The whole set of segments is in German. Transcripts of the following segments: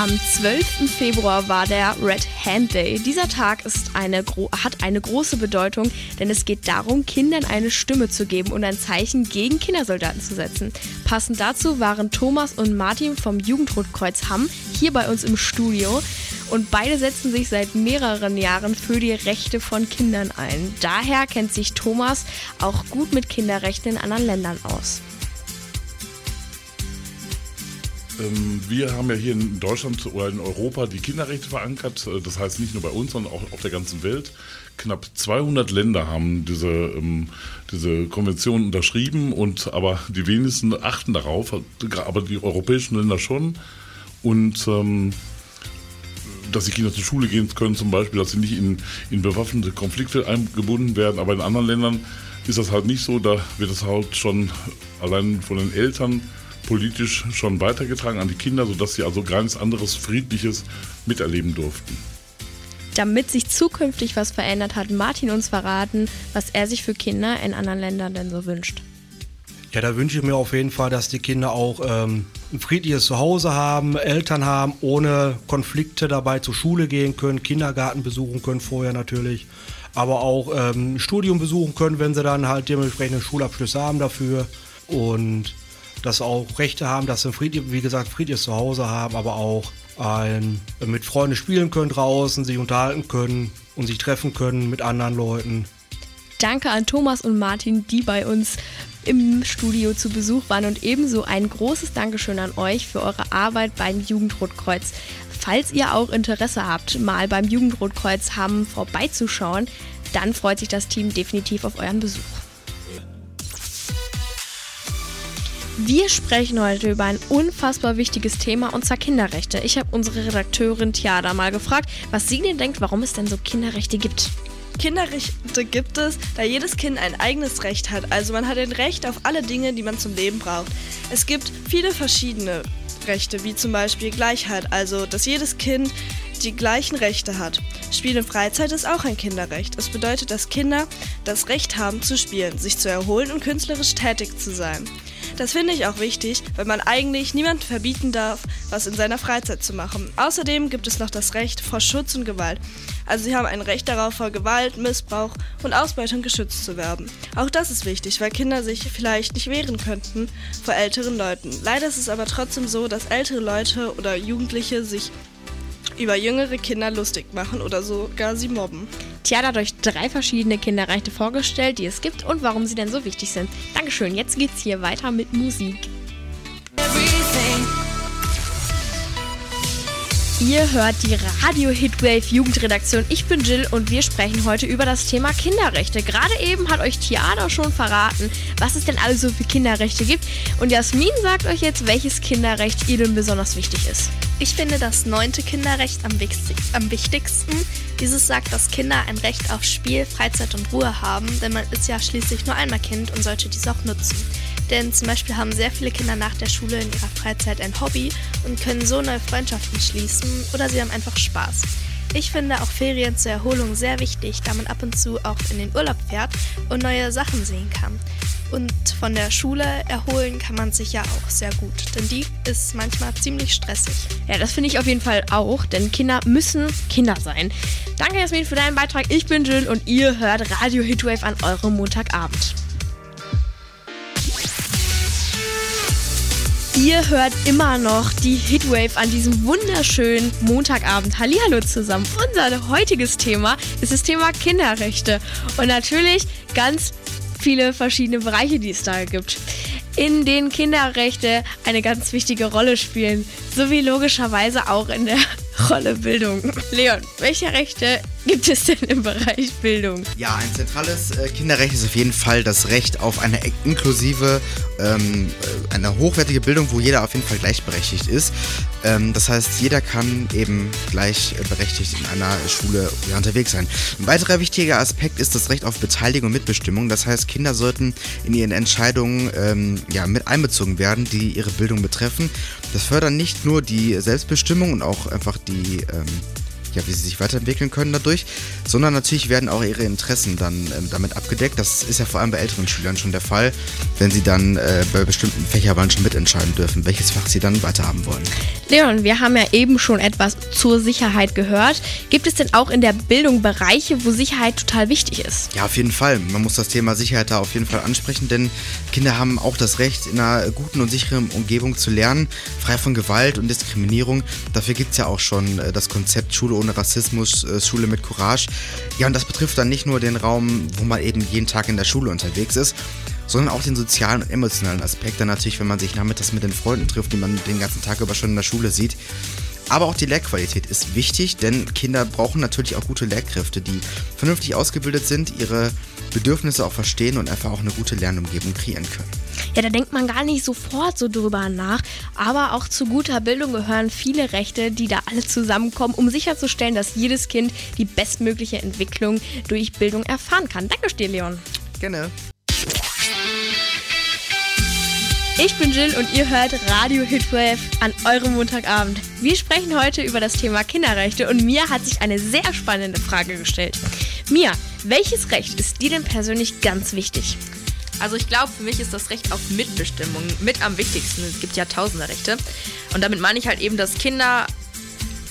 Am 12. Februar war der Red Hand Day. Dieser Tag eine, hat eine große Bedeutung, denn es geht darum, Kindern eine Stimme zu geben und ein Zeichen gegen Kindersoldaten zu setzen. Passend dazu waren Thomas und Martin vom Jugendrotkreuz Hamm hier bei uns im Studio und beide setzen sich seit mehreren Jahren für die Rechte von Kindern ein. Daher kennt sich Thomas auch gut mit Kinderrechten in anderen Ländern aus. Wir haben ja hier in Deutschland oder in Europa die Kinderrechte verankert. Äh, das heißt nicht nur bei uns, sondern auch auf der ganzen Welt. Knapp 200 Länder haben diese, ähm, diese Konvention unterschrieben und aber die wenigsten achten darauf, aber die europäischen Länder schon. Und ähm, dass die Kinder zur Schule gehen können, zum Beispiel, dass sie nicht in, in bewaffnete Konflikte eingebunden werden. Aber in anderen Ländern ist das halt nicht so. Da wird das halt schon allein von den Eltern politisch schon weitergetragen an die Kinder, sodass sie also nichts anderes Friedliches miterleben durften. Damit sich zukünftig was verändert, hat Martin uns verraten, was er sich für Kinder in anderen Ländern denn so wünscht. Ja, da wünsche ich mir auf jeden Fall, dass die Kinder auch ähm, ein friedliches Zuhause haben, Eltern haben, ohne Konflikte dabei zur Schule gehen können, Kindergarten besuchen können vorher natürlich, aber auch ähm, Studium besuchen können, wenn sie dann halt dementsprechende Schulabschlüsse haben dafür und dass auch Rechte haben, dass sie, Fried, wie gesagt, friedliches Zuhause haben, aber auch ein, mit Freunden spielen können draußen, sich unterhalten können und sich treffen können mit anderen Leuten. Danke an Thomas und Martin, die bei uns im Studio zu Besuch waren und ebenso ein großes Dankeschön an euch für eure Arbeit beim Jugendrotkreuz. Falls ihr auch Interesse habt, mal beim Jugendrotkreuz haben vorbeizuschauen, dann freut sich das Team definitiv auf euren Besuch. Wir sprechen heute über ein unfassbar wichtiges Thema und zwar Kinderrechte. Ich habe unsere Redakteurin Tiada mal gefragt, was sie denn denkt, warum es denn so Kinderrechte gibt. Kinderrechte gibt es, da jedes Kind ein eigenes Recht hat. Also man hat ein Recht auf alle Dinge, die man zum Leben braucht. Es gibt viele verschiedene Rechte, wie zum Beispiel Gleichheit, also dass jedes Kind die gleichen Rechte hat. Spiel und Freizeit ist auch ein Kinderrecht. Es bedeutet, dass Kinder das Recht haben zu spielen, sich zu erholen und künstlerisch tätig zu sein. Das finde ich auch wichtig, weil man eigentlich niemandem verbieten darf, was in seiner Freizeit zu machen. Außerdem gibt es noch das Recht vor Schutz und Gewalt. Also sie haben ein Recht darauf, vor Gewalt, Missbrauch und Ausbeutung geschützt zu werden. Auch das ist wichtig, weil Kinder sich vielleicht nicht wehren könnten vor älteren Leuten. Leider ist es aber trotzdem so, dass ältere Leute oder Jugendliche sich über jüngere Kinder lustig machen oder sogar sie mobben. Tja, hat euch drei verschiedene Kinderrechte vorgestellt, die es gibt und warum sie denn so wichtig sind. Dankeschön, jetzt geht's hier weiter mit Musik. Ihr hört die Radio Hitwave Jugendredaktion. Ich bin Jill und wir sprechen heute über das Thema Kinderrechte. Gerade eben hat euch Tiana schon verraten, was es denn also für Kinderrechte gibt. Und Jasmin sagt euch jetzt, welches Kinderrecht ihr denn besonders wichtig ist. Ich finde das neunte Kinderrecht am, wichtigsten. Dieses sagt, dass Kinder ein Recht auf Spiel, Freizeit und Ruhe haben, denn man ist ja schließlich nur einmal Kind und sollte dies auch nutzen. Denn zum Beispiel haben sehr viele Kinder nach der Schule in ihrer Freizeit ein Hobby und können so neue Freundschaften schließen oder sie haben einfach Spaß. Ich finde auch Ferien zur Erholung sehr wichtig, da man ab und zu auch in den Urlaub fährt und neue Sachen sehen kann. Und von der Schule erholen kann man sich ja auch sehr gut, denn die ist manchmal ziemlich stressig. Ja, das finde ich auf jeden Fall auch, denn Kinder müssen Kinder sein. Danke Jasmin für deinen Beitrag. Ich bin Jill und ihr hört Radio Hitwave an eurem Montagabend. Ihr hört immer noch die Hitwave an diesem wunderschönen Montagabend. Hallihallo zusammen. Unser heutiges Thema ist das Thema Kinderrechte. Und natürlich ganz viele verschiedene Bereiche, die es da gibt, in denen Kinderrechte eine ganz wichtige Rolle spielen, sowie logischerweise auch in der Rolle Bildung. Leon, welche Rechte gibt es denn im Bereich Bildung? Ja, ein zentrales äh, Kinderrecht ist auf jeden Fall das Recht auf eine inklusive, ähm, äh, eine hochwertige Bildung, wo jeder auf jeden Fall gleichberechtigt ist. Ähm, das heißt, jeder kann eben gleichberechtigt in einer Schule unterwegs sein. Ein weiterer wichtiger Aspekt ist das Recht auf Beteiligung und Mitbestimmung. Das heißt, Kinder sollten in ihren Entscheidungen ähm, ja, mit einbezogen werden, die ihre Bildung betreffen. Das fördert nicht nur die Selbstbestimmung und auch einfach die ähm, ja, wie sie sich weiterentwickeln können dadurch, sondern natürlich werden auch ihre Interessen dann ähm, damit abgedeckt. Das ist ja vor allem bei älteren Schülern schon der Fall, wenn sie dann äh, bei bestimmten Fächerwahlen schon mitentscheiden dürfen, welches Fach sie dann weiterhaben wollen. Leon, wir haben ja eben schon etwas zur Sicherheit gehört. Gibt es denn auch in der Bildung Bereiche, wo Sicherheit total wichtig ist? Ja, auf jeden Fall. Man muss das Thema Sicherheit da auf jeden Fall ansprechen, denn Kinder haben auch das Recht, in einer guten und sicheren Umgebung zu lernen, frei von Gewalt und Diskriminierung. Dafür gibt es ja auch schon äh, das Konzept Schule ohne Rassismus, äh, Schule mit Courage. Ja, und das betrifft dann nicht nur den Raum, wo man eben jeden Tag in der Schule unterwegs ist, sondern auch den sozialen und emotionalen Aspekt. Dann natürlich, wenn man sich nachmittags mit den Freunden trifft, die man den ganzen Tag über schon in der Schule sieht. Aber auch die Lehrqualität ist wichtig, denn Kinder brauchen natürlich auch gute Lehrkräfte, die vernünftig ausgebildet sind, ihre Bedürfnisse auch verstehen und einfach auch eine gute Lernumgebung kreieren können. Ja, da denkt man gar nicht sofort so drüber nach. Aber auch zu guter Bildung gehören viele Rechte, die da alle zusammenkommen, um sicherzustellen, dass jedes Kind die bestmögliche Entwicklung durch Bildung erfahren kann. Danke dir, Leon. Gerne. Ich bin Jill und ihr hört Radio Hitwave an eurem Montagabend. Wir sprechen heute über das Thema Kinderrechte und mir hat sich eine sehr spannende Frage gestellt. Mia, welches Recht ist dir denn persönlich ganz wichtig? Also ich glaube, für mich ist das Recht auf Mitbestimmung mit am wichtigsten. Es gibt ja tausende Rechte. Und damit meine ich halt eben, dass Kinder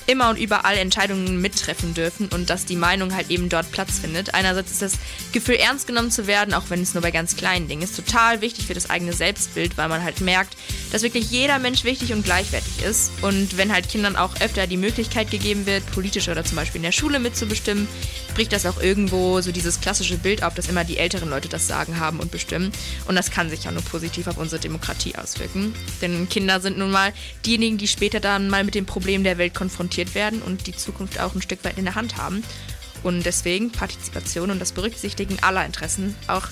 immer und überall Entscheidungen mittreffen dürfen und dass die Meinung halt eben dort Platz findet. Einerseits ist das Gefühl, ernst genommen zu werden, auch wenn es nur bei ganz kleinen Dingen ist, total wichtig für das eigene Selbstbild, weil man halt merkt, dass wirklich jeder Mensch wichtig und gleichwertig ist. Und wenn halt Kindern auch öfter die Möglichkeit gegeben wird, politisch oder zum Beispiel in der Schule mitzubestimmen, bricht das auch irgendwo so dieses klassische Bild auf, dass immer die älteren Leute das Sagen haben und bestimmen. Und das kann sich ja nur positiv auf unsere Demokratie auswirken. Denn Kinder sind nun mal diejenigen, die später dann mal mit den Problemen der Welt konfrontiert werden und die Zukunft auch ein Stück weit in der Hand haben. Und deswegen Partizipation und das Berücksichtigen aller Interessen, auch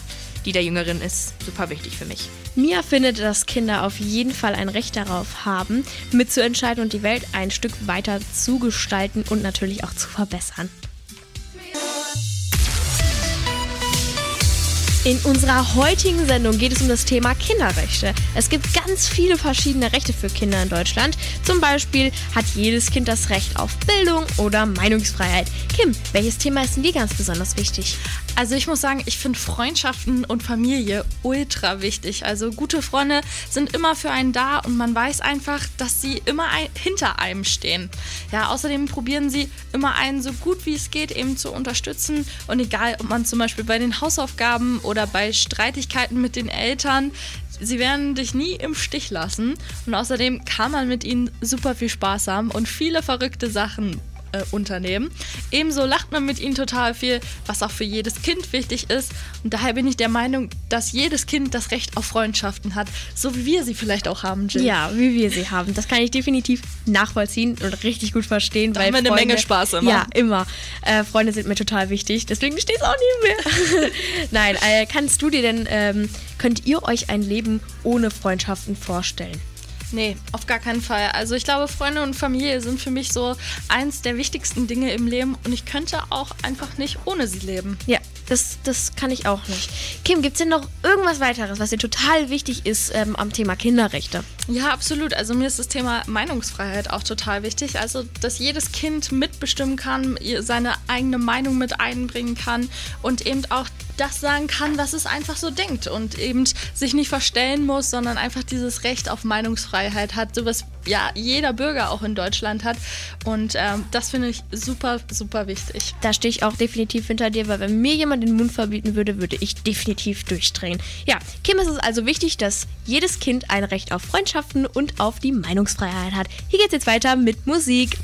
die der Jüngeren, ist super wichtig für mich. Mia findet, dass Kinder auf jeden Fall ein Recht darauf haben, mitzuentscheiden und die Welt ein Stück weiter zu gestalten und natürlich auch zu verbessern. In unserer heutigen Sendung geht es um das Thema Kinderrechte. Es gibt ganz viele verschiedene Rechte für Kinder in Deutschland. Zum Beispiel hat jedes Kind das Recht auf Bildung oder Meinungsfreiheit. Kim, welches Thema ist denn dir ganz besonders wichtig? Also ich muss sagen, ich finde Freundschaften und Familie ultra wichtig. Also gute Freunde sind immer für einen da und man weiß einfach, dass sie immer ein hinter einem stehen. Ja, außerdem probieren sie immer einen so gut wie es geht eben zu unterstützen und egal, ob man zum Beispiel bei den Hausaufgaben oder bei Streitigkeiten mit den Eltern. Sie werden dich nie im Stich lassen. Und außerdem kann man mit ihnen super viel Spaß haben und viele verrückte Sachen äh, unternehmen. Ebenso lacht man mit ihnen total viel, was auch für jedes Kind wichtig ist. Und daher bin ich der Meinung, dass jedes Kind das Recht auf Freundschaften hat, so wie wir sie vielleicht auch haben, Jill. Ja, wie wir sie haben. Das kann ich definitiv nachvollziehen und richtig gut verstehen. Da weil haben wir eine Freunde, Menge Spaß immer. Ja, immer. Äh, Freunde sind mir total wichtig, deswegen steht es auch nie mehr. Nein, äh, kannst du dir denn, ähm, könnt ihr euch ein Leben ohne Freundschaften vorstellen? Nee, auf gar keinen Fall. Also ich glaube, Freunde und Familie sind für mich so eins der wichtigsten Dinge im Leben und ich könnte auch einfach nicht ohne sie leben. Ja, das, das kann ich auch nicht. Kim, gibt es denn noch irgendwas weiteres, was dir total wichtig ist ähm, am Thema Kinderrechte? Ja, absolut. Also mir ist das Thema Meinungsfreiheit auch total wichtig. Also, dass jedes Kind mitbestimmen kann, seine eigene Meinung mit einbringen kann und eben auch das sagen kann, was es einfach so denkt und eben sich nicht verstellen muss, sondern einfach dieses Recht auf Meinungsfreiheit hat, so was ja jeder Bürger auch in Deutschland hat. Und ähm, das finde ich super, super wichtig. Da stehe ich auch definitiv hinter dir, weil wenn mir jemand den Mund verbieten würde, würde ich definitiv durchdrehen. Ja, Kim ist es also wichtig, dass jedes Kind ein Recht auf Freundschaften und auf die Meinungsfreiheit hat. Hier geht's jetzt weiter mit Musik.